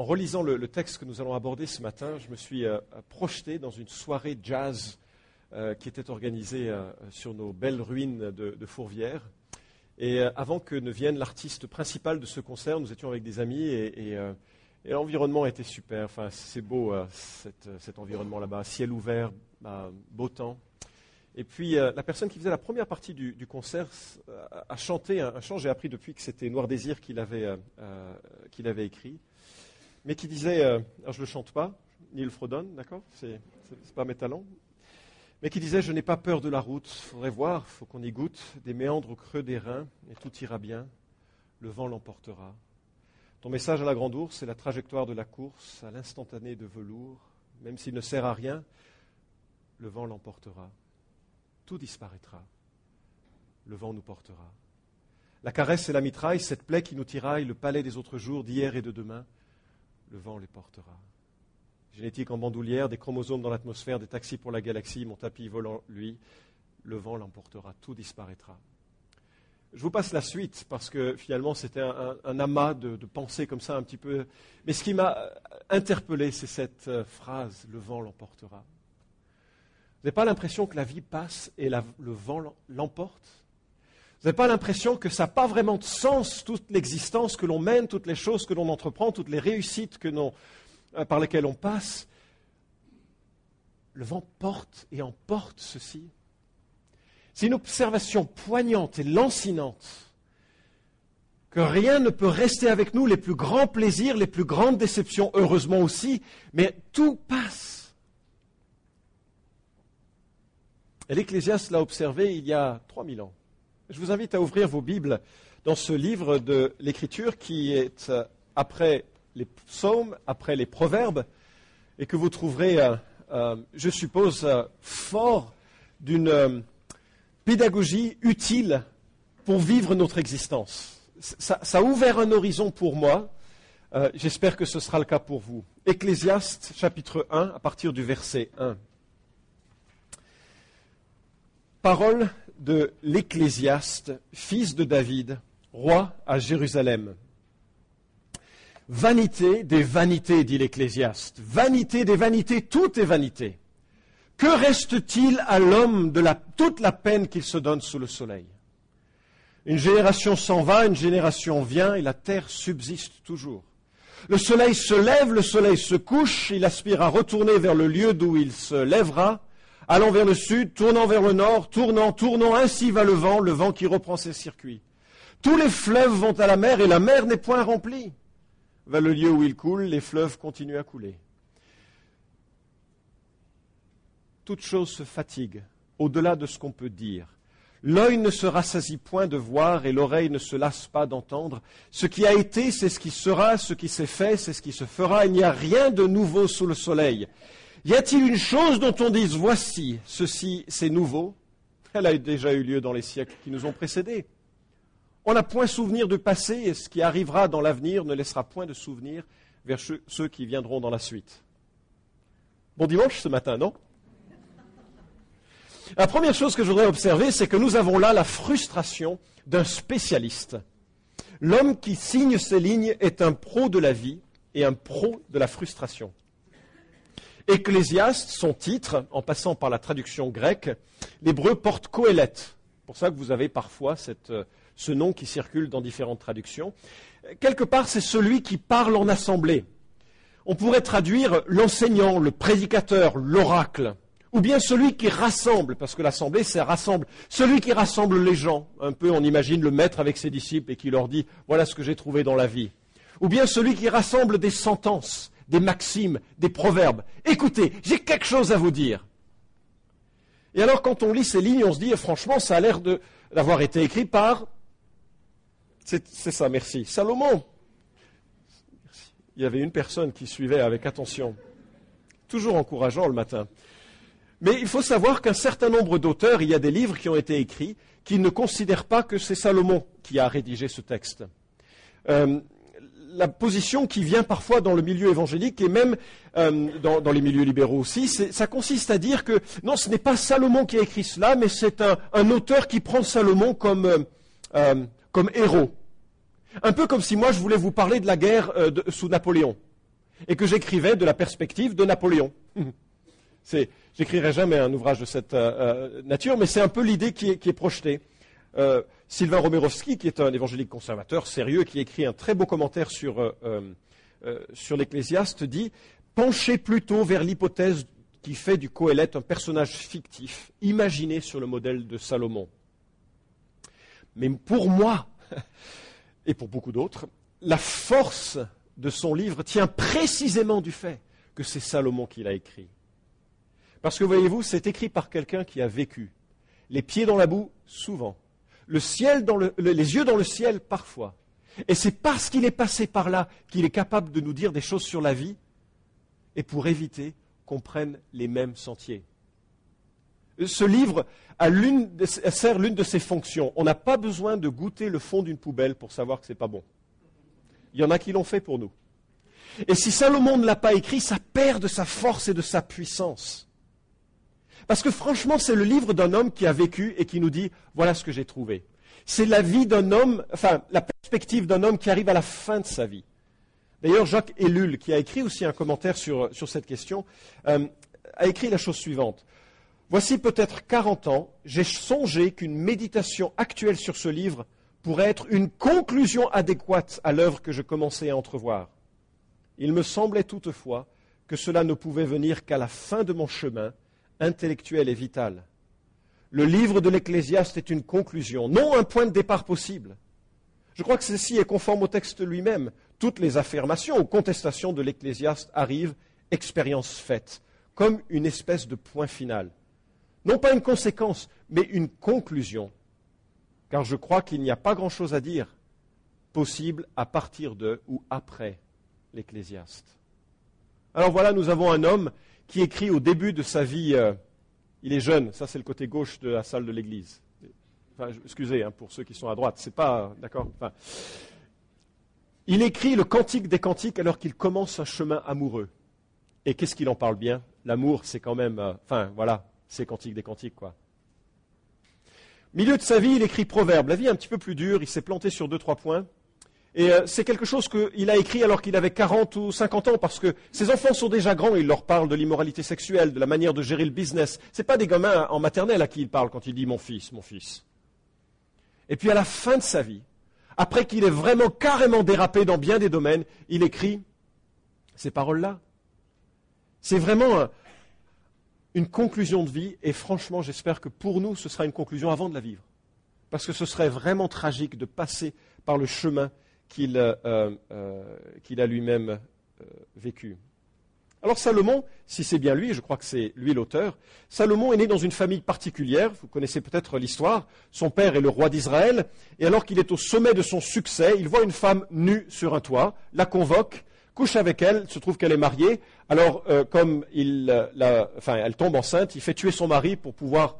en relisant le, texte que nous allons aborder ce matin, je me suis euh, projeté dans une soirée jazz euh, qui était organisée sur nos belles ruines de, Fourvière. Et avant que ne vienne l'artiste principal de ce concert, nous étions avec des amis et, l'environnement était super. Enfin, c'est beau cet, environnement là-bas, ciel ouvert, bah, beau temps. Et puis la personne qui faisait la première partie du, concert a chanté un, chant. J'ai appris depuis que c'était Noir Désir qu'il avait, qu'il avait écrit mais qui disait, euh, je ne le chante pas, ni le fredonne, d'accord Ce n'est pas mes talents, mais qui disait, je n'ai pas peur de la route, faudrait voir, faut qu'on y goûte, des méandres creux des reins, et tout ira bien, le vent l'emportera. Ton message à la grande ours, c'est la trajectoire de la course, à l'instantané de velours, même s'il ne sert à rien, le vent l'emportera. Tout disparaîtra, le vent nous portera. La caresse et la mitraille, cette plaie qui nous tiraille, le palais des autres jours, d'hier et de demain, le vent les portera. Génétique en bandoulière, des chromosomes dans l'atmosphère, des taxis pour la galaxie, mon tapis volant, lui, le vent l'emportera, tout disparaîtra. Je vous passe la suite parce que finalement c'était un, amas de, pensées comme ça un petit peu. Mais ce qui m'a interpellé, c'est cette euh, phrase le vent l'emportera. Vous n'avez pas l'impression que la vie passe et le vent l'emporte? Vous n'avez pas l'impression que ça n'a pas vraiment de sens, toute l'existence que l'on mène, toutes les choses que l'on entreprend, toutes les réussites euh, par lesquelles on passe? Le vent porte et emporte ceci. C'est une observation poignante et lancinante que rien ne peut rester avec nous, les plus grands plaisirs, les plus grandes déceptions, heureusement aussi, mais tout passe. Et l'Ecclésiaste l'a observé il y a 3000 ans. Je vous invite à ouvrir vos Bibles dans ce livre de l'Écriture qui est euh, après les psaumes, après les proverbes, et que vous trouverez, euh, euh, je suppose, fort d'une pédagogie utile pour vivre notre existence. Ça, a ouvert un horizon pour moi. J'espère que ce sera le cas pour vous. Ecclésiaste chapitre 1 à partir du verset 1. Parole de l'Ecclésiaste, fils de David, roi à Jérusalem. Vanité des vanités, dit l'Ecclésiaste. Vanité des vanités, tout est vanité. Que reste-t-il à l'homme de toute la peine qu'il se donne sous le soleil? Une génération s'en va, une génération vient, et la terre subsiste toujours. Le soleil se lève, le soleil se couche, il aspire à retourner vers le lieu d'où il se lèvera, allant vers le sud, tournant vers le nord, tournant, tournant, ainsi va le vent, le vent qui reprend ses circuits. Tous les fleuves vont à la mer et la mer n'est point remplie. Va le lieu où il coule, les fleuves continuent à couler. Toute chose se fatigue, au-delà de ce qu'on peut dire. L'œil ne se rassasie point de voir et l'oreille ne se lasse pas d'entendre. Ce qui a été, c'est ce qui sera, ce qui s'est fait, c'est ce qui se fera. Il n'y a rien de nouveau sous le soleil. Y a-t-il une chose dont on dise voici, ceci c'est nouveau? Elle a déjà eu lieu dans les siècles qui nous ont précédés. On n'a point souvenir du passé et ce qui arrivera dans l'avenir ne laissera point de souvenir vers ceux qui viendront dans la suite. Bon dimanche ce matin, non? La première chose que je voudrais observer, c'est que nous avons là la frustration d'un spécialiste. L'homme qui signe ces lignes est un pro de la vie et un pro de la frustration. Ecclésiaste, son titre, en passant par la traduction grecque, l'hébreu porte Coëlette. Pour ça que vous avez parfois euh, ce nom qui circule dans différentes traductions. Quelque part, c'est celui qui parle en assemblée. On pourrait traduire l'enseignant, le prédicateur, l'oracle, ou bien celui qui rassemble, parce que l'assemblée, c'est rassemble, celui qui rassemble les gens. Un peu, on imagine le maître avec ses disciples et qui leur dit, voilà ce que j'ai trouvé dans la vie. Ou bien celui qui rassemble des sentences, des maximes, des proverbes. Écoutez, j'ai quelque chose à vous dire. Et alors quand on lit ces lignes, on se dit, franchement, ça a l'air d'avoir été écrit par... C'est ça, merci. Salomon. Il y avait une personne qui suivait avec attention. Toujours encourageant le matin. Mais il faut savoir qu'un certain nombre d'auteurs, il y a des livres qui ont été écrits, qui ne considèrent pas que c'est Salomon qui a rédigé ce texte. Euh, la position qui vient parfois dans le milieu évangélique et même euh, dans, les milieux libéraux aussi, ça consiste à dire que non, ce n'est pas Salomon qui a écrit cela, mais c'est un, auteur qui prend Salomon comme, euh, euh, comme héros. Un peu comme si moi je voulais vous parler de la guerre sous Napoléon. et que j'écrivais de la perspective de Napoléon. j'écrirai jamais un ouvrage de cette nature, mais c'est un peu l'idée qui est, projetée. Euh, Sylvain Romerovski, qui est un évangélique conservateur sérieux, qui écrit un très beau commentaire sur, sur l'Ecclésiaste, dit Penchez plutôt vers l'hypothèse qui fait du Coëlette un personnage fictif, imaginé sur le modèle de Salomon. Mais pour moi, et pour beaucoup d'autres, la force de son livre tient précisément du fait que c'est Salomon qui l'a écrit. Parce que voyez-vous, c'est écrit par quelqu'un qui a vécu. Les pieds dans la boue, souvent. Les yeux dans le ciel, parfois. Et c'est parce qu'il est passé par là qu'il est capable de nous dire des choses sur la vie et pour éviter qu'on prenne les mêmes sentiers. Ce livre sert l'une de ses fonctions. On n'a pas besoin de goûter le fond d'une poubelle pour savoir que ce n'est pas bon. Il y en a qui l'ont fait pour nous. Et si Salomon ne l'a pas écrit, ça perd de sa force et de sa puissance. Parce que franchement, c'est le livre d'un homme qui a vécu et qui nous dit, voilà ce que j'ai trouvé. C'est la vie d'un homme, enfin, la perspective d'un homme qui arrive à la fin de sa vie. D'ailleurs, Jacques Ellul, qui a écrit aussi un commentaire sur, cette question, euh, a écrit la chose suivante. Voici peut-être 40 ans, j'ai songé qu'une méditation actuelle sur ce livre pourrait être une conclusion adéquate à l'œuvre que je commençais à entrevoir. Il me semblait toutefois que cela ne pouvait venir qu'à la fin de mon chemin intellectuel et vital. Le livre de l'Ecclésiaste est une conclusion, non un point de départ possible. Je crois que ceci est conforme au texte lui-même. Toutes les affirmations ou contestations de l'Ecclésiaste arrivent, expérience faite, comme une espèce de point final. Non pas une conséquence, mais une conclusion car je crois qu'il n'y a pas grand-chose à dire possible à partir de ou après l'Ecclésiaste. Alors voilà, nous avons un homme qui écrit au début de sa vie, euh, il est jeune, ça c'est le côté gauche de la salle de l'église. excusez hein, pour ceux qui sont à droite, c'est pas d'accord. il écrit le cantique des cantiques alors qu'il commence un chemin amoureux. Et qu'est-ce qu'il en parle bien? L'amour, c'est quand même, euh, enfin voilà, c'est cantique des cantiques quoi. Milieu de sa vie, il écrit Proverbe. La vie est un petit peu plus dure, il s'est planté sur deux, trois points. Et euh, c'est quelque chose qu'il a écrit alors qu'il avait 40 ou 50 ans, parce que ses enfants sont déjà grands il leur parle de l'immoralité sexuelle, de la manière de gérer le business. Ce pas des gamins en maternelle à qui il parle quand il dit mon fils, mon fils. Et puis à la fin de sa vie, après qu'il ait vraiment carrément dérapé dans bien des domaines, il écrit ces paroles-là. C'est vraiment une conclusion de vie, et franchement, j'espère que pour nous, ce sera une conclusion avant de la vivre. Parce que ce serait vraiment tragique de passer par le chemin qu'il euh, euh, a lui-même euh, vécu. Alors Salomon, si c'est bien lui, je crois que c'est lui l'auteur, Salomon est né dans une famille particulière, vous connaissez peut-être l'histoire, son père est le roi d'Israël, et alors qu'il est au sommet de son succès, il voit une femme nue sur un toit, la convoque, couche avec elle, se trouve qu'elle est mariée. Alors, comme euh, elle tombe enceinte, il fait tuer son mari pour pouvoir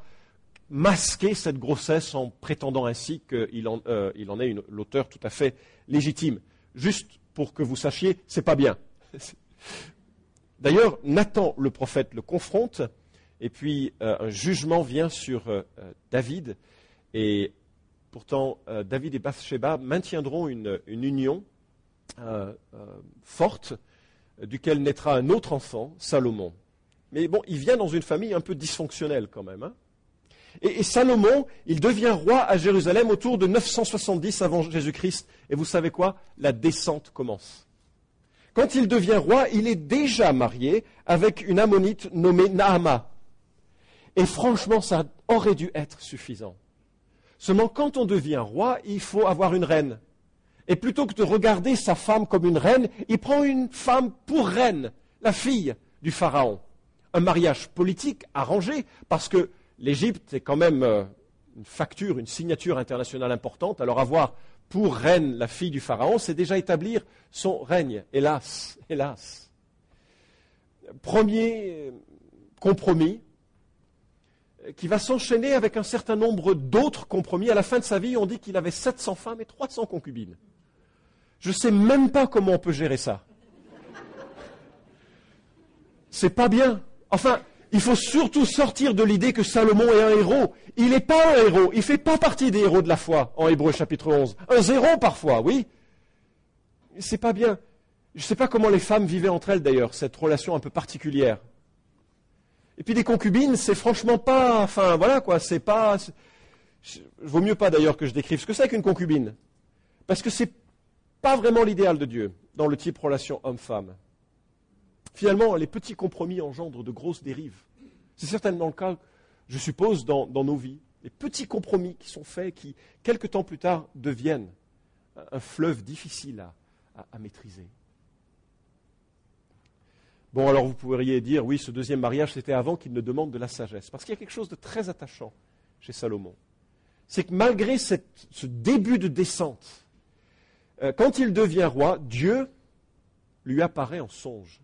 masquer cette grossesse en prétendant ainsi qu'il en, euh, est l'auteur tout à fait légitime. Juste pour que vous sachiez, c'est pas bien. D'ailleurs, Nathan, le prophète, le confronte, et puis un jugement vient sur David, et pourtant David et Bathsheba maintiendront une union euh, euh, forte, duquel naîtra un autre enfant, Salomon. Mais bon, il vient dans une famille un peu dysfonctionnelle quand même. Hein. Et, Salomon, il devient roi à Jérusalem autour de 970 avant Jésus-Christ. Et vous savez quoi? La descente commence. Quand il devient roi, il est déjà marié avec une ammonite nommée Naama. Et franchement, ça aurait dû être suffisant. Seulement, quand on devient roi, il faut avoir une reine. Et plutôt que de regarder sa femme comme une reine, il prend une femme pour reine, la fille du Pharaon. Un mariage politique arrangé, parce que l'Égypte est quand même euh, une facture, une signature internationale importante. Alors avoir pour reine la fille du Pharaon, c'est déjà établir son règne. Hélas, hélas. Premier euh, compromis euh, qui va s'enchaîner avec un certain nombre d'autres compromis. À la fin de sa vie, on dit qu'il avait 700 femmes et 300 concubines. Je ne sais même pas comment on peut gérer ça. C'est pas bien. Enfin, il faut surtout sortir de l'idée que Salomon est un héros. Il n'est pas un héros. Il ne fait pas partie des héros de la foi en Hébreu chapitre 11. Un zéro parfois, oui. C'est pas bien. Je ne sais pas comment les femmes vivaient entre elles d'ailleurs, cette relation un peu particulière. Et puis des concubines, c'est franchement pas, enfin voilà quoi, c'est pas, vaut mieux pas d'ailleurs que je décrive ce que c'est qu'une concubine, parce que c'est pas vraiment l'idéal de Dieu dans le type relation homme-femme. Finalement, les petits compromis engendrent de grosses dérives. C'est certainement le cas, je suppose, dans, nos vies. Les petits compromis qui sont faits, qui, quelque temps plus tard, deviennent un fleuve difficile à maîtriser. Bon, alors vous pourriez dire, oui, ce deuxième mariage, c'était avant qu'il ne demande de la sagesse. Parce qu'il y a quelque chose de très attachant chez Salomon. C'est que malgré ce début de descente, euh, quand il devient roi, Dieu lui apparaît en songe.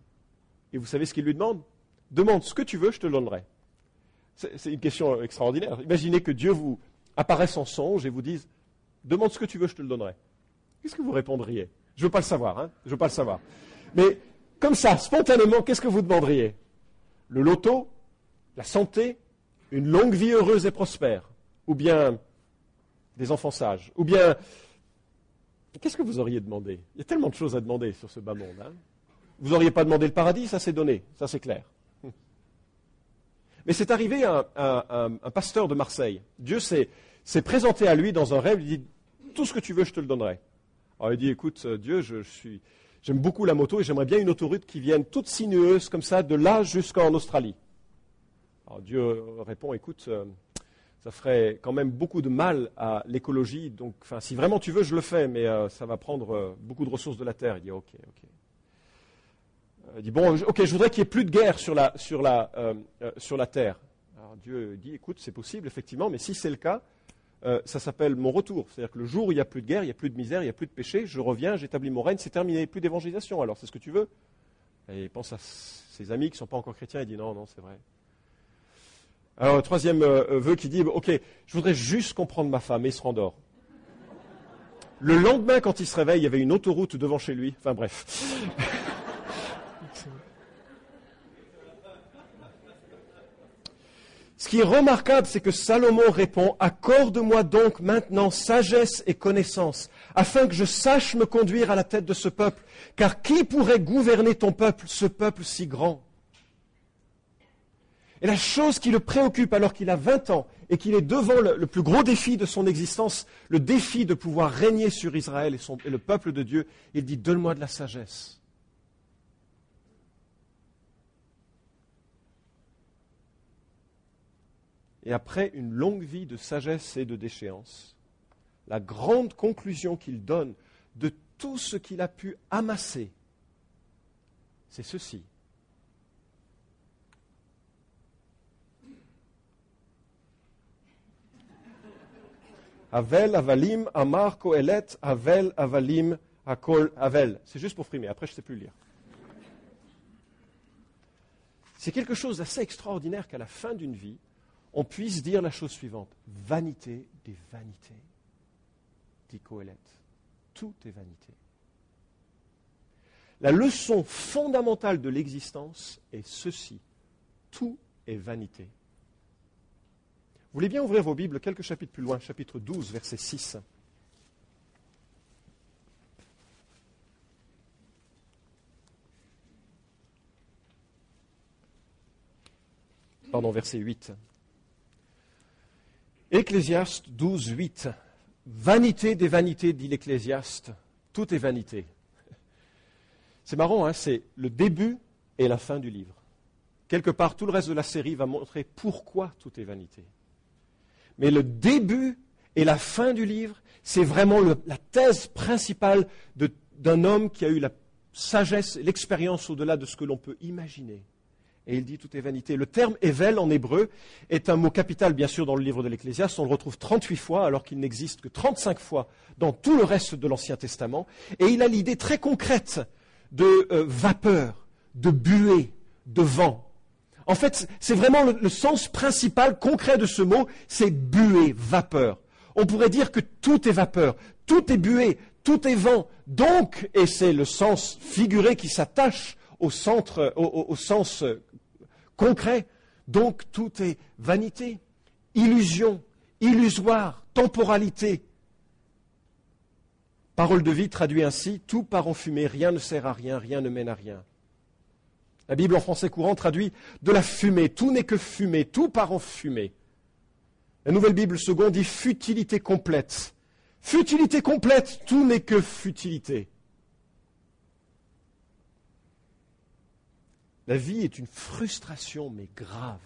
Et vous savez ce qu'il lui demande? Demande ce que tu veux, je te le donnerai. C'est une question extraordinaire. Imaginez que Dieu vous apparaisse en songe et vous dise Demande ce que tu veux, je te le donnerai. Qu'est-ce que vous répondriez? Je ne veux pas le savoir, hein je veux pas le savoir. Mais comme ça, spontanément, qu'est-ce que vous demanderiez? Le loto, la santé, une longue vie heureuse et prospère, ou bien des enfants sages, ou bien qu'est-ce que vous auriez demandé? Il y a tellement de choses à demander sur ce bas monde. Hein. Vous n'auriez pas demandé le paradis, ça c'est donné, ça c'est clair. Mais c'est arrivé à, un pasteur de Marseille. Dieu s'est présenté à lui dans un rêve, il dit Tout ce que tu veux, je te le donnerai. Alors il dit Écoute, Dieu, je suis, J'aime beaucoup la moto et j'aimerais bien une autoroute qui vienne toute sinueuse comme ça, de là jusqu'en Australie. Alors Dieu répond, écoute, euh, ça ferait quand même beaucoup de mal à l'écologie. Donc, si vraiment tu veux, je le fais, mais euh, ça va prendre euh, beaucoup de ressources de la terre. Il dit, ok, ok. Il dit, bon, ok, je voudrais qu'il n'y ait plus de guerre sur la, sur la, sur la terre. Alors Dieu dit, écoute, c'est possible, effectivement, mais si c'est le cas, euh, ça s'appelle mon retour. C'est-à-dire que le jour où il n'y a plus de guerre, il n'y a plus de misère, il n'y a plus de péché, je reviens, j'établis mon règne, c'est terminé, plus d'évangélisation. Alors, c'est ce que tu veux Et il pense à ses amis qui ne sont pas encore chrétiens, il dit non, non, c'est vrai. Alors, troisième euh, vœu qui dit, ok, je voudrais juste comprendre ma femme, et se rendort. Le lendemain, quand il se réveille, il y avait une autoroute devant chez lui. Enfin bref. Ce qui est remarquable, c'est que Salomon répond, Accorde-moi donc maintenant sagesse et connaissance, afin que je sache me conduire à la tête de ce peuple, car qui pourrait gouverner ton peuple, ce peuple si grand? Et la chose qui le préoccupe alors qu'il a 20 ans et qu'il est devant le, plus gros défi de son existence, le défi de pouvoir régner sur Israël et le peuple de Dieu, il dit, Donne-moi de la sagesse. Et après une longue vie de sagesse et de déchéance, la grande conclusion qu'il donne de tout ce qu'il a pu amasser, c'est ceci. Avel, Avalim, Amar, Kohelet, Avel, Avalim, Akol, Avel. C'est juste pour frimer, après je ne sais plus lire. C'est quelque chose d'assez extraordinaire qu'à la fin d'une vie, on puisse dire la chose suivante. Vanité des vanités, dit Coëlette. Tout est vanité. La leçon fondamentale de l'existence est ceci. Tout est vanité. Vous voulez bien ouvrir vos Bibles quelques chapitres plus loin, chapitre 12, verset 6. Pardon, verset 8. Ecclésiaste 12, 8. Vanité des vanités, dit l'Ecclésiaste. Tout est vanité. C'est marrant, hein, c'est le début et la fin du livre. Quelque part, tout le reste de la série va montrer pourquoi tout est vanité. Mais le début et la fin du livre, c'est vraiment la thèse principale d'un homme qui a eu la sagesse et l'expérience au-delà de ce que l'on peut imaginer et il dit tout est vanité. Le terme Evel en hébreu est un mot capital, bien sûr, dans le livre de l'Ecclésiaste. On le retrouve 38 fois, alors qu'il n'existe que 35 fois dans tout le reste de l'Ancien Testament. Et il a l'idée très concrète de euh, vapeur, de buée, de vent. En fait, c'est vraiment le, sens principal, concret de ce mot, c'est buée, vapeur. On pourrait dire que tout est vapeur, tout est buée, tout est vent. Donc, et c'est le sens figuré qui s'attache au, centre, au, sens concret. Donc tout est vanité, illusion, illusoire, temporalité. Parole de vie traduit ainsi Tout part en fumée, rien ne sert à rien, rien ne mène à rien. La Bible en français courant traduit de la fumée, tout n'est que fumée, tout part en fumée. La nouvelle Bible seconde dit futilité complète. Futilité complète, tout n'est que futilité. La vie est une frustration, mais grave.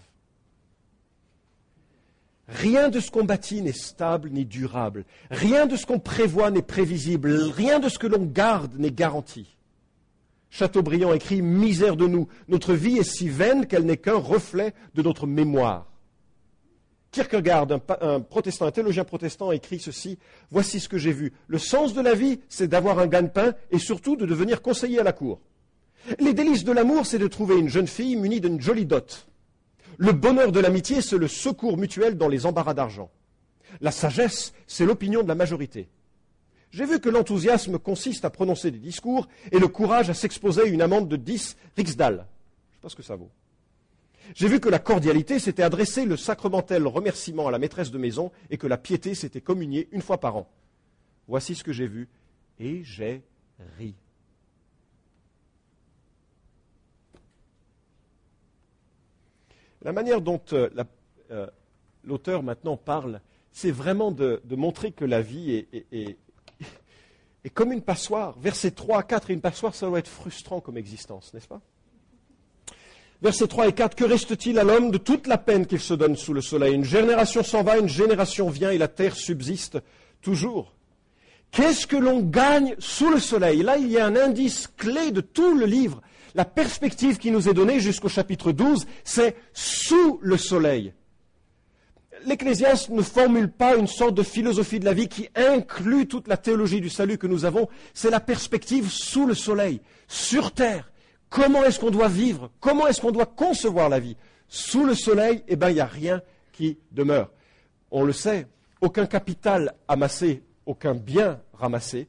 Rien de ce qu'on bâtit n'est stable ni durable. Rien de ce qu'on prévoit n'est prévisible. Rien de ce que l'on garde n'est garanti. Chateaubriand écrit Misère de nous, notre vie est si vaine qu'elle n'est qu'un reflet de notre mémoire. Kierkegaard, un, protestant, un théologien protestant, écrit ceci Voici ce que j'ai vu. Le sens de la vie, c'est d'avoir un gagne-pain et surtout de devenir conseiller à la cour. Les délices de l'amour, c'est de trouver une jeune fille munie d'une jolie dot. Le bonheur de l'amitié, c'est le secours mutuel dans les embarras d'argent. La sagesse, c'est l'opinion de la majorité. J'ai vu que l'enthousiasme consiste à prononcer des discours et le courage à s'exposer à une amende de 10 riksdal. Je ne sais pas ce que ça vaut. J'ai vu que la cordialité, c'était adresser le sacramentel remerciement à la maîtresse de maison et que la piété, c'était communier une fois par an. Voici ce que j'ai vu et j'ai ri. La manière dont euh, euh, l'auteur maintenant parle, c'est vraiment de, montrer que la vie est, comme une passoire. Versets 3 à 4, et une passoire, ça doit être frustrant comme existence, n'est-ce pas? Versets 3 et 4, que reste-t-il à l'homme de toute la peine qu'il se donne sous le soleil? Une génération s'en va, une génération vient, et la terre subsiste toujours. Qu'est-ce que l'on gagne sous le soleil? Là, il y a un indice clé de tout le livre. La perspective qui nous est donnée jusqu'au chapitre 12, c'est sous le soleil l'Ecclésiaste ne formule pas une sorte de philosophie de la vie qui inclut toute la théologie du salut que nous avons. C'est la perspective sous le soleil, sur terre. Comment est-ce qu'on doit vivre? Comment est-ce qu'on doit concevoir la vie? Sous le soleil, eh bien, il n'y a rien qui demeure. On le sait, aucun capital amassé, aucun bien ramassé,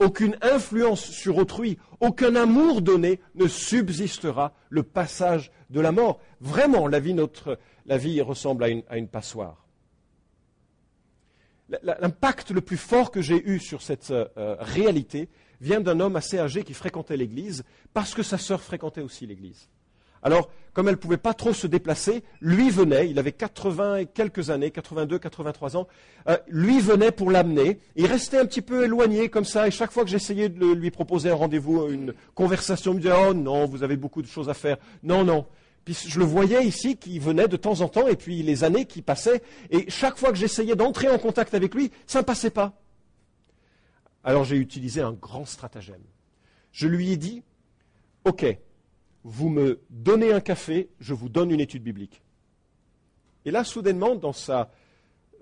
aucune influence sur autrui, aucun amour donné ne subsistera le passage de la mort. Vraiment, la vie, notre, la vie ressemble à une, passoire. L'impact le plus fort que j'ai eu sur cette euh, réalité vient d'un homme assez âgé qui fréquentait l'église parce que sa sœur fréquentait aussi l'église. Alors, comme elle ne pouvait pas trop se déplacer, lui venait, il avait 80 et quelques années, 82, 83 ans, euh, lui venait pour l'amener. Il restait un petit peu éloigné comme ça, et chaque fois que j'essayais de lui proposer un rendez-vous, une conversation, il me disait, oh non, vous avez beaucoup de choses à faire. Non, non. Puis je le voyais ici qui venait de temps en temps, et puis les années qui passaient, et chaque fois que j'essayais d'entrer en contact avec lui, ça ne passait pas. Alors j'ai utilisé un grand stratagème. Je lui ai dit, OK, vous me donnez un café, je vous donne une étude biblique. Et là, soudainement, dans sa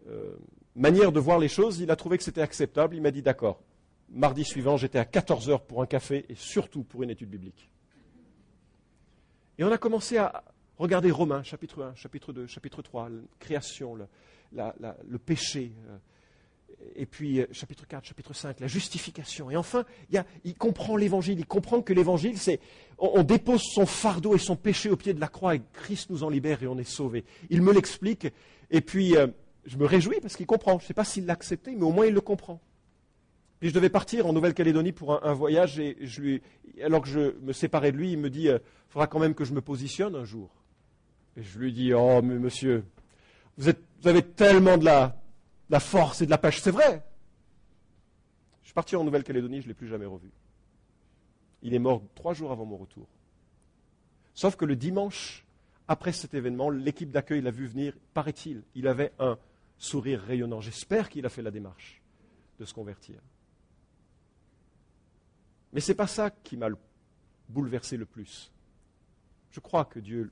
euh, manière de voir les choses, il a trouvé que c'était acceptable. Il m'a dit d'accord. Mardi suivant, j'étais à 14 heures pour un café et surtout pour une étude biblique. Et on a commencé à regarder Romains, chapitre 1, chapitre 2, chapitre 3, la création, le, péché, euh, et puis euh, chapitre 4, chapitre 5, la justification. Et enfin, il, comprend l'évangile, il comprend que l'évangile, c'est on, dépose son fardeau et son péché au pied de la croix et Christ nous en libère et on est sauvé. Il me l'explique et puis euh, je me réjouis parce qu'il comprend. Je ne sais pas s'il l'a accepté, mais au moins il le comprend. Puis je devais partir en Nouvelle-Calédonie pour un, voyage et alors que je me séparais de lui, il me dit, il euh, faudra quand même que je me positionne un jour. Et je lui dis, oh monsieur, vous, êtes, vous avez tellement de la, la force et de la pêche. C'est vrai. Je suis parti en Nouvelle-Calédonie, je ne l'ai plus jamais revu. Il est mort trois jours avant mon retour. Sauf que le dimanche, après cet événement, l'équipe d'accueil l'a vu venir, paraît-il, il avait un sourire rayonnant. J'espère qu'il a fait la démarche de se convertir. Mais ce n'est pas ça qui m'a bouleversé le plus. Je crois que Dieu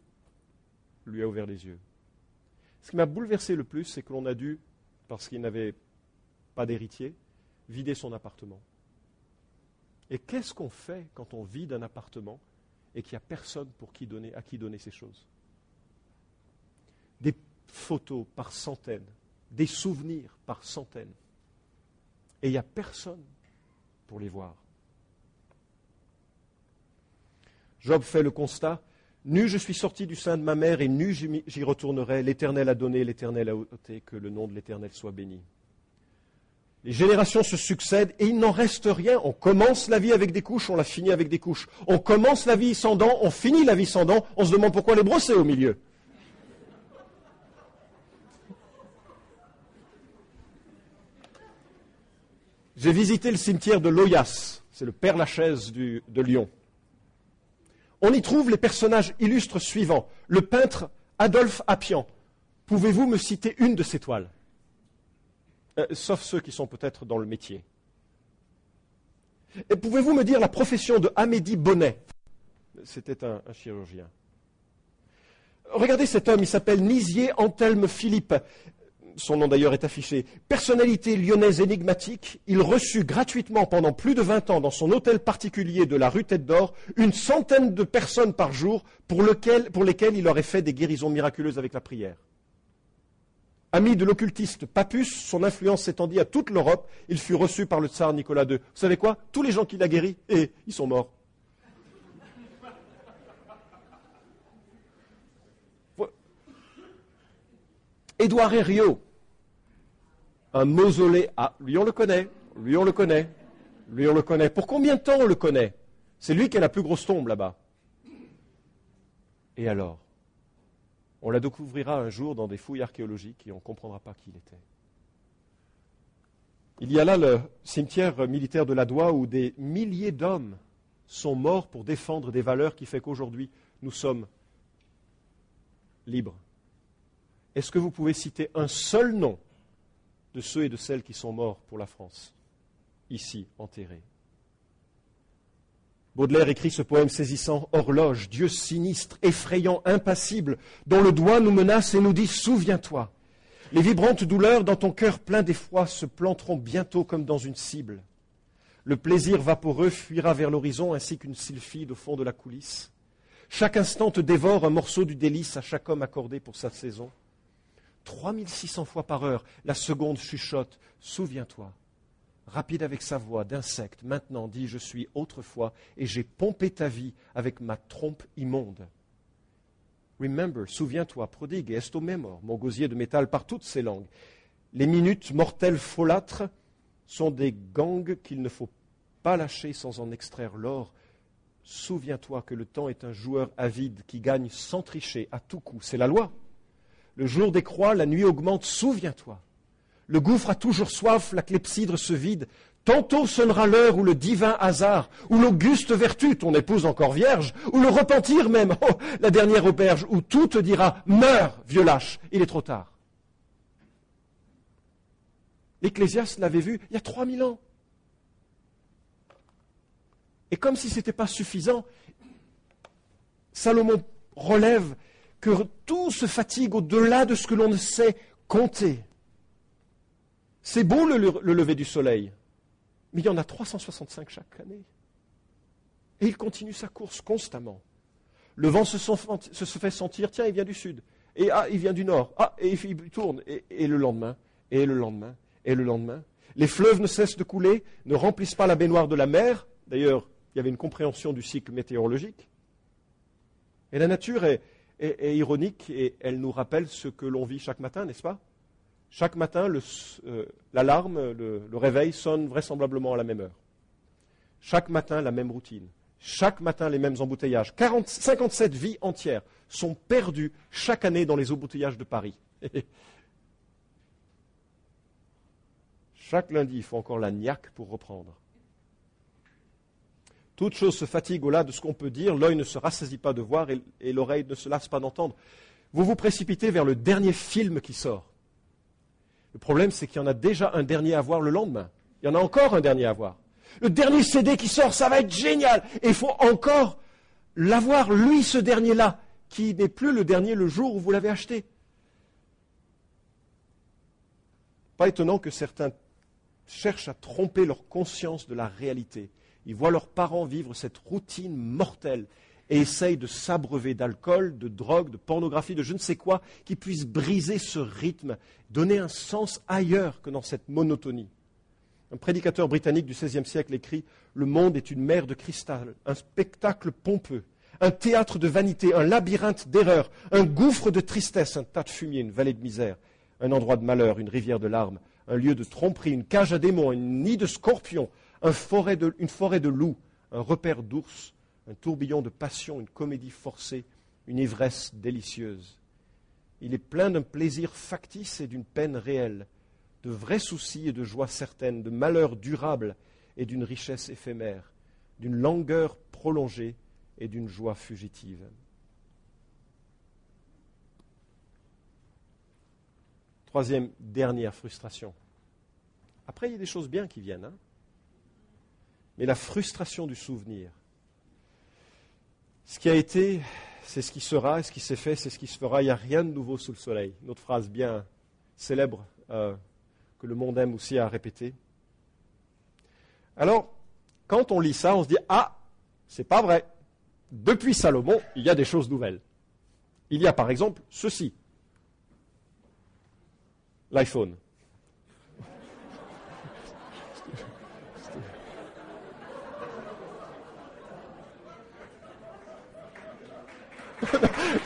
lui a ouvert les yeux. Ce qui m'a bouleversé le plus, c'est que l'on a dû parce qu'il n'avait pas d'héritier, vider son appartement. Et qu'est-ce qu'on fait quand on vide un appartement et qu'il n'y a personne pour qui donner, à qui donner ces choses? Des photos par centaines, des souvenirs par centaines. Et il n'y a personne pour les voir. Job fait le constat Nu je suis sorti du sein de ma mère et nu j'y retournerai. L'Éternel a donné, l'Éternel a ôté, que le nom de l'Éternel soit béni. Les générations se succèdent et il n'en reste rien. On commence la vie avec des couches, on la finit avec des couches. On commence la vie sans dents, on finit la vie sans dents, on se demande pourquoi les brosser au milieu. J'ai visité le cimetière de Loyas, c'est le Père Lachaise de Lyon. On y trouve les personnages illustres suivants. Le peintre Adolphe Appian. Pouvez-vous me citer une de ses toiles? Euh, Sauf ceux qui sont peut-être dans le métier. Et pouvez-vous me dire la profession de Amédie Bonnet? C'était un, un chirurgien. Regardez cet homme, il s'appelle Nisier Antelme Philippe son nom d'ailleurs est affiché, personnalité lyonnaise énigmatique, il reçut gratuitement pendant plus de 20 ans dans son hôtel particulier de la rue Tête d'Or une centaine de personnes par jour pour, lesquelles il aurait fait des guérisons miraculeuses avec la prière. Ami de l'occultiste Papus, son influence s'étendit à toute l'Europe. Il fut reçu par le tsar Nicolas II. Vous savez quoi? Tous les gens qu'il a guéris, et ils sont morts. Édouard Herriot, un mausolée. Ah, lui on le connaît, lui on le connaît, lui on le connaît. Pour combien de temps on le connaît? C'est lui qui a la plus grosse tombe là-bas. Et alors? On la découvrira un jour dans des fouilles archéologiques et on ne comprendra pas qui il était. Il y a là le cimetière militaire de la Doua où des milliers d'hommes sont morts pour défendre des valeurs qui font qu'aujourd'hui nous sommes libres. Est-ce que vous pouvez citer un seul nom de ceux et de celles qui sont morts pour la France, ici enterrés? Baudelaire écrit ce poème saisissant Horloge, Dieu sinistre, effrayant, impassible, dont le doigt nous menace et nous dit Souviens-toi. Les vibrantes douleurs dans ton cœur plein d'effroi se planteront bientôt comme dans une cible. Le plaisir vaporeux fuira vers l'horizon ainsi qu'une sylphide au fond de la coulisse. Chaque instant te dévore un morceau du délice à chaque homme accordé pour sa saison. 3600 fois par heure, la seconde chuchote Souviens-toi. Rapide avec sa voix d'insecte, maintenant dit Je suis autrefois, et j'ai pompé ta vie avec ma trompe immonde. Remember, souviens-toi, prodigue et esto memor, mon gosier de métal par toutes ses langues. Les minutes mortelles folâtres sont des gangs qu'il ne faut pas lâcher sans en extraire l'or. Souviens-toi que le temps est un joueur avide qui gagne sans tricher à tout coup. C'est la loi. Le jour décroît, la nuit augmente, souviens-toi. Le gouffre a toujours soif, la clepsydre se vide. Tantôt sonnera l'heure où le divin hasard, où l'auguste vertu, ton épouse encore vierge, ou le repentir même, oh, la dernière auberge, où tout te dira Meurs, vieux lâche, il est trop tard. L'Ecclésiaste l'avait vu il y a 3000 ans. Et comme si ce n'était pas suffisant, Salomon relève que tout se fatigue au-delà de ce que l'on ne sait compter. C'est beau le, lever du soleil, mais il y en a 365 chaque année. Et il continue sa course constamment. Le vent se, fait sentir, tiens, il vient du sud. Et ah, il vient du nord. Ah, et il tourne. et le lendemain, et le lendemain, et le lendemain. Les fleuves ne cessent de couler, ne remplissent pas la baignoire de la mer. D'ailleurs, il y avait une compréhension du cycle météorologique. Et la nature est, est, ironique et elle nous rappelle ce que l'on vit chaque matin, n'est-ce pas? Chaque matin, euh, l'alarme, le, réveil sonne vraisemblablement à la même heure. Chaque matin, la même routine. Chaque matin, les mêmes embouteillages. 57 vies entières sont perdues chaque année dans les embouteillages de Paris. chaque lundi, il faut encore la niaque pour reprendre. Toute chose se fatigue au-delà de ce qu'on peut dire, l'œil ne se rassasie pas de voir et, l'oreille ne se lasse pas d'entendre. Vous vous précipitez vers le dernier film qui sort. Le problème, c'est qu'il y en a déjà un dernier à voir le lendemain. Il y en a encore un dernier à voir. Le dernier CD qui sort, ça va être génial. Et il faut encore l'avoir, lui, ce dernier-là, qui n'est plus le dernier le jour où vous l'avez acheté. Pas étonnant que certains cherchent à tromper leur conscience de la réalité ils voient leurs parents vivre cette routine mortelle et essayent de s'abreuver d'alcool, de drogue, de pornographie, de je ne sais quoi, qui puisse briser ce rythme, donner un sens ailleurs que dans cette monotonie. Un prédicateur britannique du XVIe siècle écrit Le monde est une mer de cristal, un spectacle pompeux, un théâtre de vanité, un labyrinthe d'erreurs, un gouffre de tristesse, un tas de fumier, une vallée de misère, un endroit de malheur, une rivière de larmes, un lieu de tromperie, une cage à démons, un nid de scorpions, une forêt de loups, un repère d'ours, un tourbillon de passion, une comédie forcée, une ivresse délicieuse. Il est plein d'un plaisir factice et d'une peine réelle, de vrais soucis et de joies certaines, de malheurs durables et d'une richesse éphémère, d'une langueur prolongée et d'une joie fugitive. Troisième, dernière frustration. Après, il y a des choses bien qui viennent. Hein. Mais la frustration du souvenir. Ce qui a été, c'est ce qui sera, ce qui s'est fait, c'est ce qui se fera. Il n'y a rien de nouveau sous le soleil. Une autre phrase bien célèbre euh, que le monde aime aussi à répéter. Alors, quand on lit ça, on se dit Ah, c'est pas vrai. Depuis Salomon, il y a des choses nouvelles. Il y a par exemple ceci l'iPhone.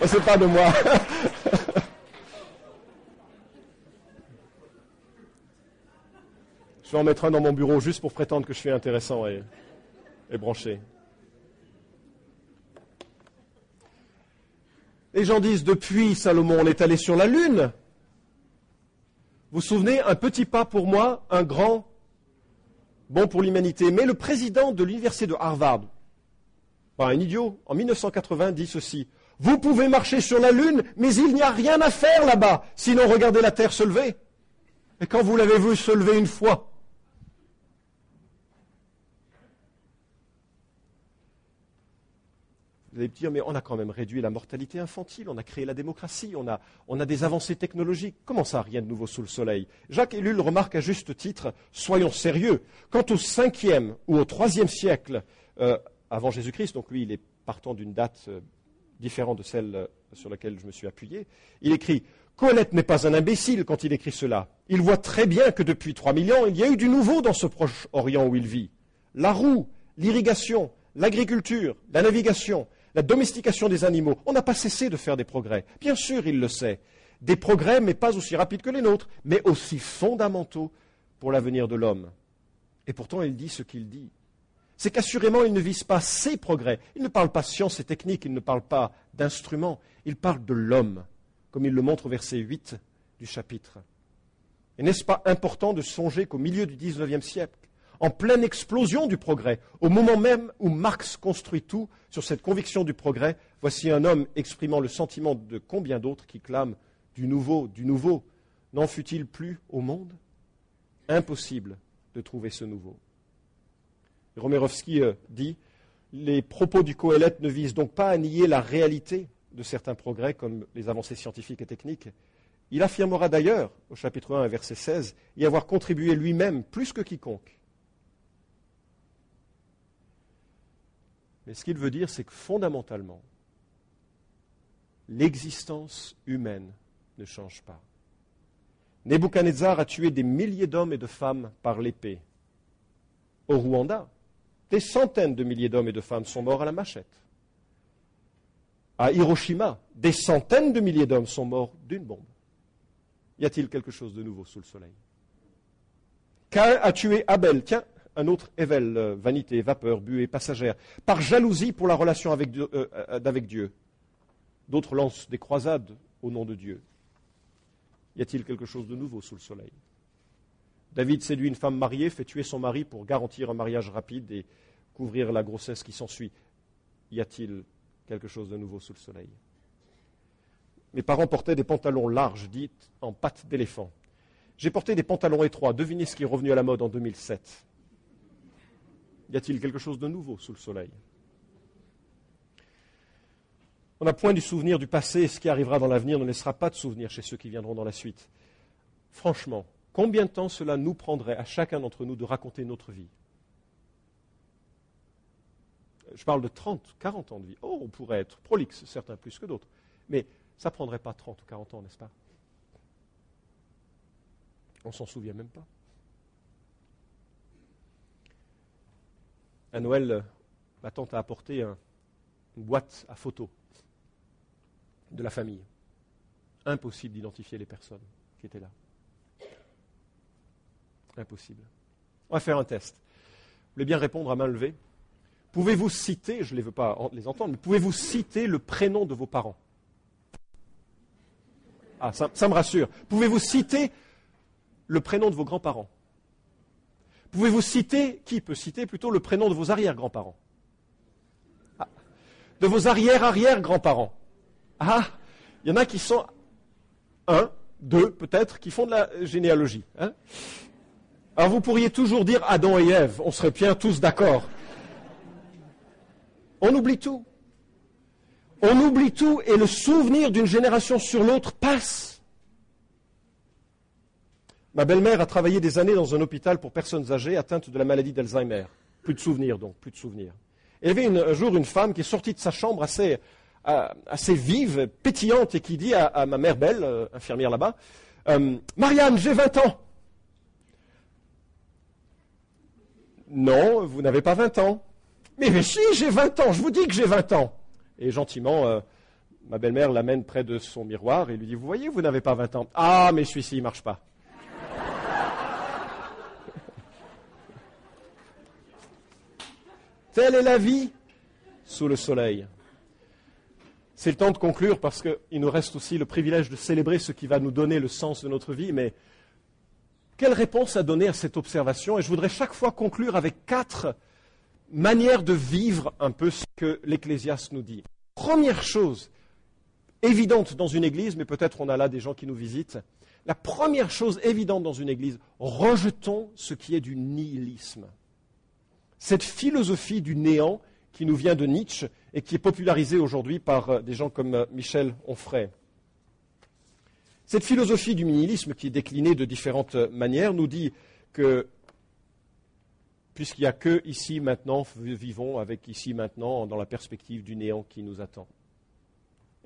C'est pas de moi. je vais en mettre un dans mon bureau juste pour prétendre que je suis intéressant et, et branché. Les gens disent depuis Salomon, on est allé sur la Lune. Vous vous souvenez, un petit pas pour moi, un grand bon pour l'humanité. Mais le président de l'université de Harvard, pas un idiot, en 1980 dit ceci. Vous pouvez marcher sur la Lune, mais il n'y a rien à faire là-bas, sinon regardez la Terre se lever. Et quand vous l'avez vu se lever une fois, Vous allez me dire, mais on a quand même réduit la mortalité infantile, on a créé la démocratie, on a, on a des avancées technologiques. Comment ça, rien de nouveau sous le soleil? Jacques Ellul remarque à juste titre, soyons sérieux. Quant au 5e ou au 3e siècle euh, avant Jésus-Christ, donc lui, il est partant d'une date euh, différente de celle euh, sur laquelle je me suis appuyé, il écrit Colette n'est pas un imbécile quand il écrit cela. Il voit très bien que depuis 3000 ans, il y a eu du nouveau dans ce Proche-Orient où il vit. La roue, l'irrigation, l'agriculture, la navigation, la domestication des animaux. On n'a pas cessé de faire des progrès. Bien sûr, il le sait. Des progrès, mais pas aussi rapides que les nôtres, mais aussi fondamentaux pour l'avenir de l'homme. Et pourtant, il dit ce qu'il dit. C'est qu'assurément, il ne vise pas ces progrès. Il ne parle pas science et technique, il ne parle pas d'instruments, il parle de l'homme, comme il le montre au verset 8 du chapitre. Et n'est-ce pas important de songer qu'au milieu du XIXe siècle, en pleine explosion du progrès, au moment même où Marx construit tout sur cette conviction du progrès, voici un homme exprimant le sentiment de combien d'autres qui clament du nouveau, du nouveau. N'en fut-il plus au monde? Impossible de trouver ce nouveau. Romerovski euh, dit Les propos du Coëlette ne visent donc pas à nier la réalité de certains progrès, comme les avancées scientifiques et techniques. Il affirmera d'ailleurs, au chapitre 1, verset 16, y avoir contribué lui-même plus que quiconque Mais ce qu'il veut dire, c'est que fondamentalement, l'existence humaine ne change pas. Nebuchadnezzar a tué des milliers d'hommes et de femmes par l'épée. Au Rwanda, des centaines de milliers d'hommes et de femmes sont morts à la machette. À Hiroshima, des centaines de milliers d'hommes sont morts d'une bombe. Y a-t-il quelque chose de nouveau sous le soleil? Cain a tué Abel. Tiens, un autre ével, euh, vanité, vapeur, buée, passagère, par jalousie pour la relation avec Dieu. Euh, euh, Dieu. D'autres lancent des croisades au nom de Dieu. Y a-t-il quelque chose de nouveau sous le soleil? David séduit une femme mariée, fait tuer son mari pour garantir un mariage rapide et couvrir la grossesse qui s'ensuit. Y a-t-il quelque chose de nouveau sous le soleil? Mes parents portaient des pantalons larges, dits en pattes d'éléphant. J'ai porté des pantalons étroits. Devinez ce qui est revenu à la mode en 2007. Y a-t-il quelque chose de nouveau sous le soleil? On a point du souvenir du passé ce qui arrivera dans l'avenir ne laissera pas de souvenir chez ceux qui viendront dans la suite. Franchement, combien de temps cela nous prendrait à chacun d'entre nous de raconter notre vie? Je parle de 30, 40 ans de vie. Oh, on pourrait être prolixe, certains plus que d'autres. Mais ça ne prendrait pas 30 ou 40 ans, n'est-ce pas? On s'en souvient même pas. À Noël, ma tante a apporté une boîte à photos de la famille. Impossible d'identifier les personnes qui étaient là. Impossible. On va faire un test. Vous voulez bien répondre à main levée Pouvez-vous citer, je ne veux pas les entendre, mais pouvez-vous citer le prénom de vos parents? Ah, ça, ça me rassure. Pouvez-vous citer le prénom de vos grands-parents? Pouvez-vous citer, qui peut citer plutôt le prénom de vos arrière-grands-parents? Ah, De vos arrière-arrière-grands-parents Ah, il y en a qui sont un, deux peut-être, qui font de la généalogie. Hein Alors vous pourriez toujours dire Adam et Ève, on serait bien tous d'accord. On oublie tout. On oublie tout et le souvenir d'une génération sur l'autre passe. Ma belle-mère a travaillé des années dans un hôpital pour personnes âgées atteintes de la maladie d'Alzheimer. Plus de souvenirs donc, plus de souvenirs. il y avait un jour une femme qui est sortie de sa chambre assez, euh, vive, pétillante, et qui dit à, ma mère belle, euh, infirmière là-bas, euh, Marianne, j'ai 20 ans. Non, vous n'avez pas 20 ans. Mais, mais si, j'ai 20 ans, je vous dis que j'ai 20 ans. Et gentiment, ma belle-mère l'amène près de son miroir et lui dit, vous voyez, vous n'avez pas 20 ans. Ah, mais celui-ci, il ne marche pas. Telle est la vie sous le soleil. C'est le temps de conclure parce qu'il nous reste aussi le privilège de célébrer ce qui va nous donner le sens de notre vie. Mais quelle réponse à donner à cette observation? Et je voudrais chaque fois conclure avec quatre manières de vivre un peu ce que l'Ecclésiaste nous dit. Première chose évidente dans une église, mais peut-être on a là des gens qui nous visitent. La première chose évidente dans une église, rejetons ce qui est du nihilisme cette philosophie du néant qui nous vient de Nietzsche et qui est popularisée aujourd'hui par euh, des gens comme euh, Michel Onfray. Cette philosophie du nihilisme, qui est déclinée de différentes manières, nous dit que puisqu'il n'y a que ici maintenant, vivons avec ici maintenant dans la perspective du néant qui nous attend.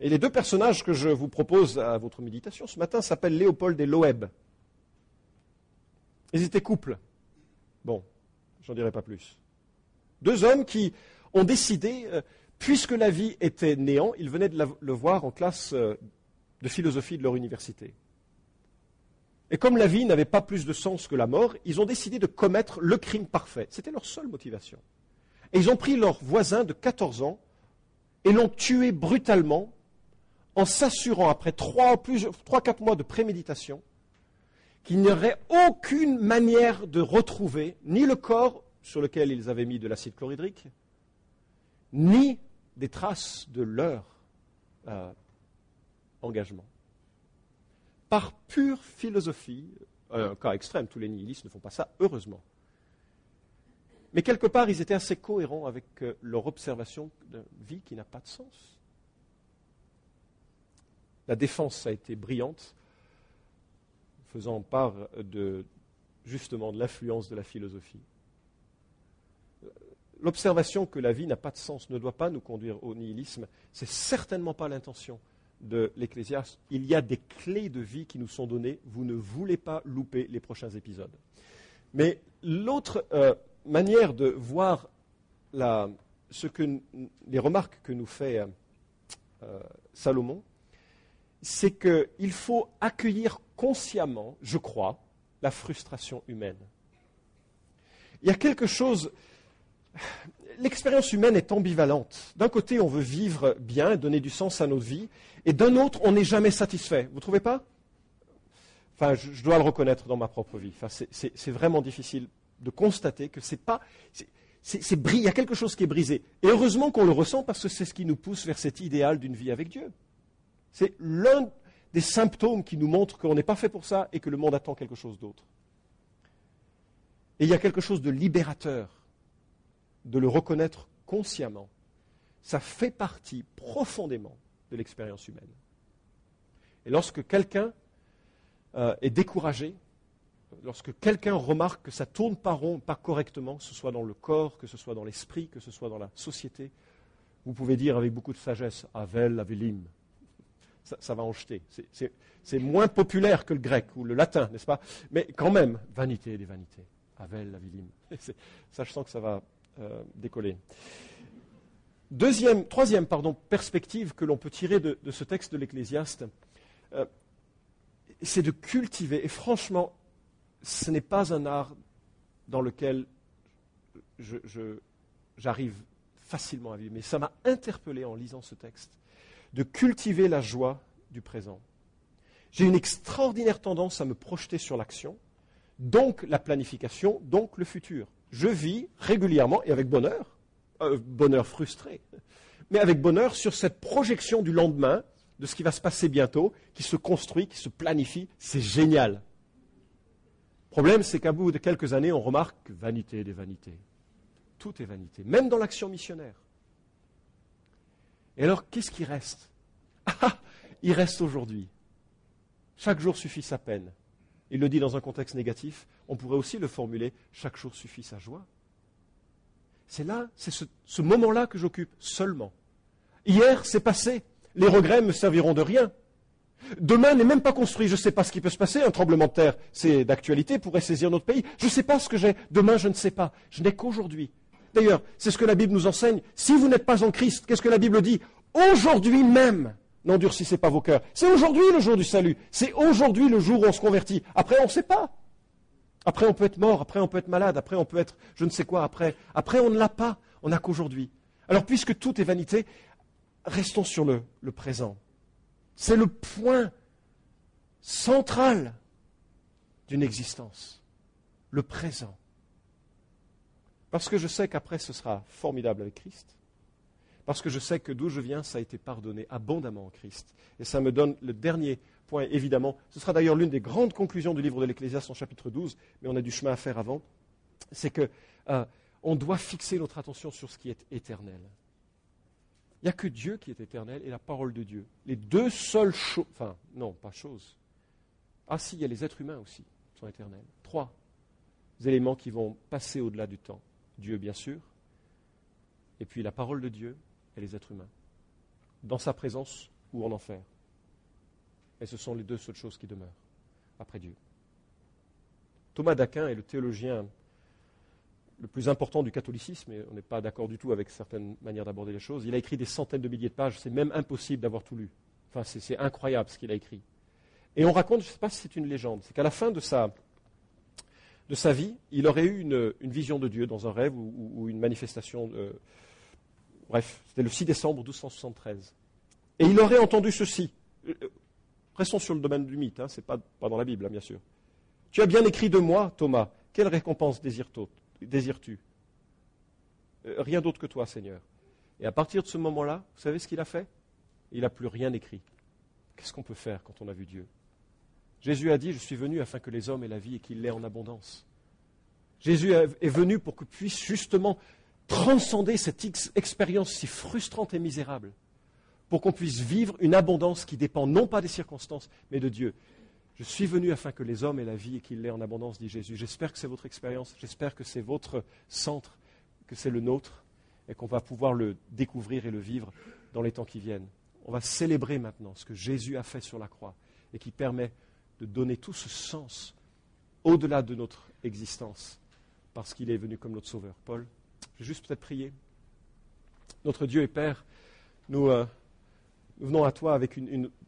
Et les deux personnages que je vous propose à votre méditation ce matin s'appellent Léopold et Loeb. Ils étaient couple. Bon, j'en dirai pas plus. Deux hommes qui ont décidé, euh, puisque la vie était néant, ils venaient de le voir en classe euh, de philosophie de leur université. Et comme la vie n'avait pas plus de sens que la mort, ils ont décidé de commettre le crime parfait. C'était leur seule motivation. Et ils ont pris leur voisin de 14 ans et l'ont tué brutalement en s'assurant, après trois, quatre mois de préméditation, qu'il n'y aurait aucune manière de retrouver ni le corps sur lequel ils avaient mis de l'acide chlorhydrique, ni des traces de leur euh, engagement. Par pure philosophie, euh, un cas extrême, tous les nihilistes ne font pas ça, heureusement. Mais quelque part, ils étaient assez cohérents avec euh, leur observation de vie qui n'a pas de sens. La défense a été brillante, faisant part de, justement de l'influence de la philosophie l'observation que la vie n'a pas de sens ne doit pas nous conduire au nihilisme. Ce n'est certainement pas l'intention de l'Ecclésiaste. Il y a des clés de vie qui nous sont données. Vous ne voulez pas louper les prochains épisodes. Mais l'autre euh, manière de voir les remarques que nous fait euh, Salomon, c'est qu'il faut accueillir consciemment, je crois, la frustration humaine. Il y a quelque chose l'expérience humaine est ambivalente. D'un côté, on veut vivre bien, donner du sens à notre vie, et d'un autre, on n'est jamais satisfait. Vous ne trouvez pas? Enfin, je, dois le reconnaître dans ma propre vie. c'est vraiment difficile de constater que c'est pas. il y a quelque chose qui est brisé. Et heureusement qu'on le ressent parce que c'est ce qui nous pousse vers cet idéal d'une vie avec Dieu. C'est l'un des symptômes qui nous montre qu'on n'est pas fait pour ça et que le monde attend quelque chose d'autre. Et il y a quelque chose de libérateur de le reconnaître consciemment, ça fait partie profondément de l'expérience humaine. Et lorsque quelqu'un euh, est découragé, lorsque quelqu'un remarque que ça tourne pas rond, pas correctement, que ce soit dans le corps, que ce soit dans l'esprit, que ce soit dans la société, vous pouvez dire avec beaucoup de sagesse, Avel, Avelim. Ça, ça va en jeter. C'est moins populaire que le grec ou le latin, n'est-ce pas? Mais quand même, vanité des vanités. Avel, Avelim. Ça, je sens que ça va euh, décoller. Deuxième, troisième pardon, perspective que l'on peut tirer de, ce texte de l'Ecclésiaste, euh, c'est de cultiver, et franchement, ce n'est pas un art dans lequel j'arrive facilement à vivre, mais ça m'a interpellé en lisant ce texte, de cultiver la joie du présent. J'ai une extraordinaire tendance à me projeter sur l'action, donc la planification, donc le futur. Je vis régulièrement et avec bonheur, euh, bonheur frustré, mais avec bonheur sur cette projection du lendemain, de ce qui va se passer bientôt, qui se construit, qui se planifie. C'est génial. Le problème, c'est qu'à bout de quelques années, on remarque que vanité des vanités. Tout est vanité, même dans l'action missionnaire. Et alors, qu'est-ce qui reste? Ah, il reste aujourd'hui. Chaque jour suffit sa peine. Il le dit dans un contexte négatif. On pourrait aussi le formuler chaque jour suffit sa joie. C'est là, c'est ce, moment-là que j'occupe seulement. Hier, c'est passé. Les regrets me serviront de rien. Demain n'est même pas construit. Je ne sais pas ce qui peut se passer. Un tremblement de terre, c'est d'actualité, pourrait saisir notre pays. Je ne sais pas ce que j'ai. Demain, je ne sais pas. Je n'ai qu'aujourd'hui. D'ailleurs, c'est ce que la Bible nous enseigne. Si vous n'êtes pas en Christ, qu'est-ce que la Bible dit? Aujourd'hui même, n'endurcissez pas vos cœurs. C'est aujourd'hui le jour du salut. C'est aujourd'hui le jour où on se convertit. Après, on ne sait pas. Après, on peut être mort. Après, on peut être malade. Après, on peut être je ne sais quoi. Après, après on ne l'a pas. On n'a qu'aujourd'hui. Alors, puisque tout est vanité, restons sur le, le présent. C'est le point central d'une existence. Le présent. Parce que je sais qu'après, ce sera formidable avec Christ. Parce que je sais que d'où je viens, ça a été pardonné abondamment en Christ. Et ça me donne le dernier point, évidemment. Ce sera d'ailleurs l'une des grandes conclusions du livre de l'Ecclésiaste en chapitre 12, mais on a du chemin à faire avant. C'est que euh, doit fixer notre attention sur ce qui est éternel. Il n'y a que Dieu qui est éternel et la parole de Dieu. Les deux seules choses, enfin, non, pas choses. Ah si, il y a les êtres humains aussi, qui sont éternels. Trois éléments qui vont passer au-delà du temps. Dieu, bien sûr, et puis la parole de Dieu et les êtres humains, dans sa présence ou en enfer. Et ce sont les deux seules choses qui demeurent après Dieu. Thomas d'Aquin est le théologien le plus important du catholicisme, et on n'est pas d'accord du tout avec certaines manières d'aborder les choses. Il a écrit des centaines de milliers de pages, c'est même impossible d'avoir tout lu. Enfin, c'est incroyable ce qu'il a écrit. Et on raconte, je ne sais pas si c'est une légende, c'est qu'à la fin de sa, de sa vie, il aurait eu une, vision de Dieu dans un rêve ou, une manifestation. Bref, c'était le 6 décembre 1273. Et il aurait entendu ceci. Restons sur le domaine du mythe, hein, ce n'est pas, pas, dans la Bible, hein, bien sûr. Tu as bien écrit de moi, Thomas. Quelle récompense désires-tu? Euh, Rien d'autre que toi, Seigneur. Et à partir de ce moment-là, vous savez ce qu'il a fait? Il n'a plus rien écrit. Qu'est-ce qu'on peut faire quand on a vu Dieu? Jésus a dit, je suis venu afin que les hommes aient la vie et qu'ils l'aient en abondance. Jésus est venu pour que puisse justement transcender cette expérience si frustrante et misérable, pour qu'on puisse vivre une abondance qui dépend non pas des circonstances, mais de Dieu. Je suis venu afin que les hommes aient la vie et qu'ils l'aient en abondance, dit Jésus. J'espère que c'est votre expérience, j'espère que c'est votre centre, que c'est le nôtre, et qu'on va pouvoir le découvrir et le vivre dans les temps qui viennent. On va célébrer maintenant ce que Jésus a fait sur la croix et qui permet de donner tout ce sens au-delà de notre existence, parce qu'il est venu comme notre Sauveur. Paul, je vais juste peut-être prier. Notre Dieu et Père, nous, euh, venons à toi avec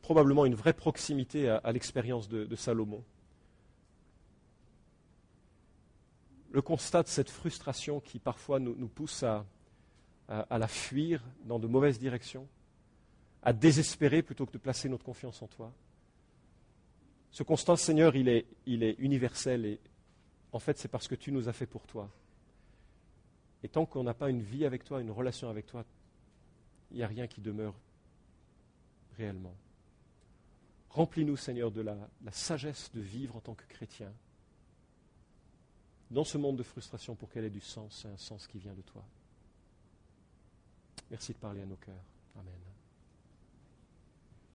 probablement une vraie proximité à, l'expérience de, Salomon. Le constat de cette frustration qui parfois nous, pousse à, la fuir dans de mauvaises directions, à désespérer plutôt que de placer notre confiance en toi. Ce constat, Seigneur, il est universel et en fait, c'est parce que tu nous as fait pour toi. Et tant qu'on n'a pas une vie avec toi, une relation avec toi, il n'y a rien qui demeure réellement. Remplis-nous, Seigneur, de la, sagesse de vivre en tant que chrétien dans ce monde de frustration pour qu'elle ait du sens, un sens qui vient de toi. Merci de parler à nos cœurs. Amen.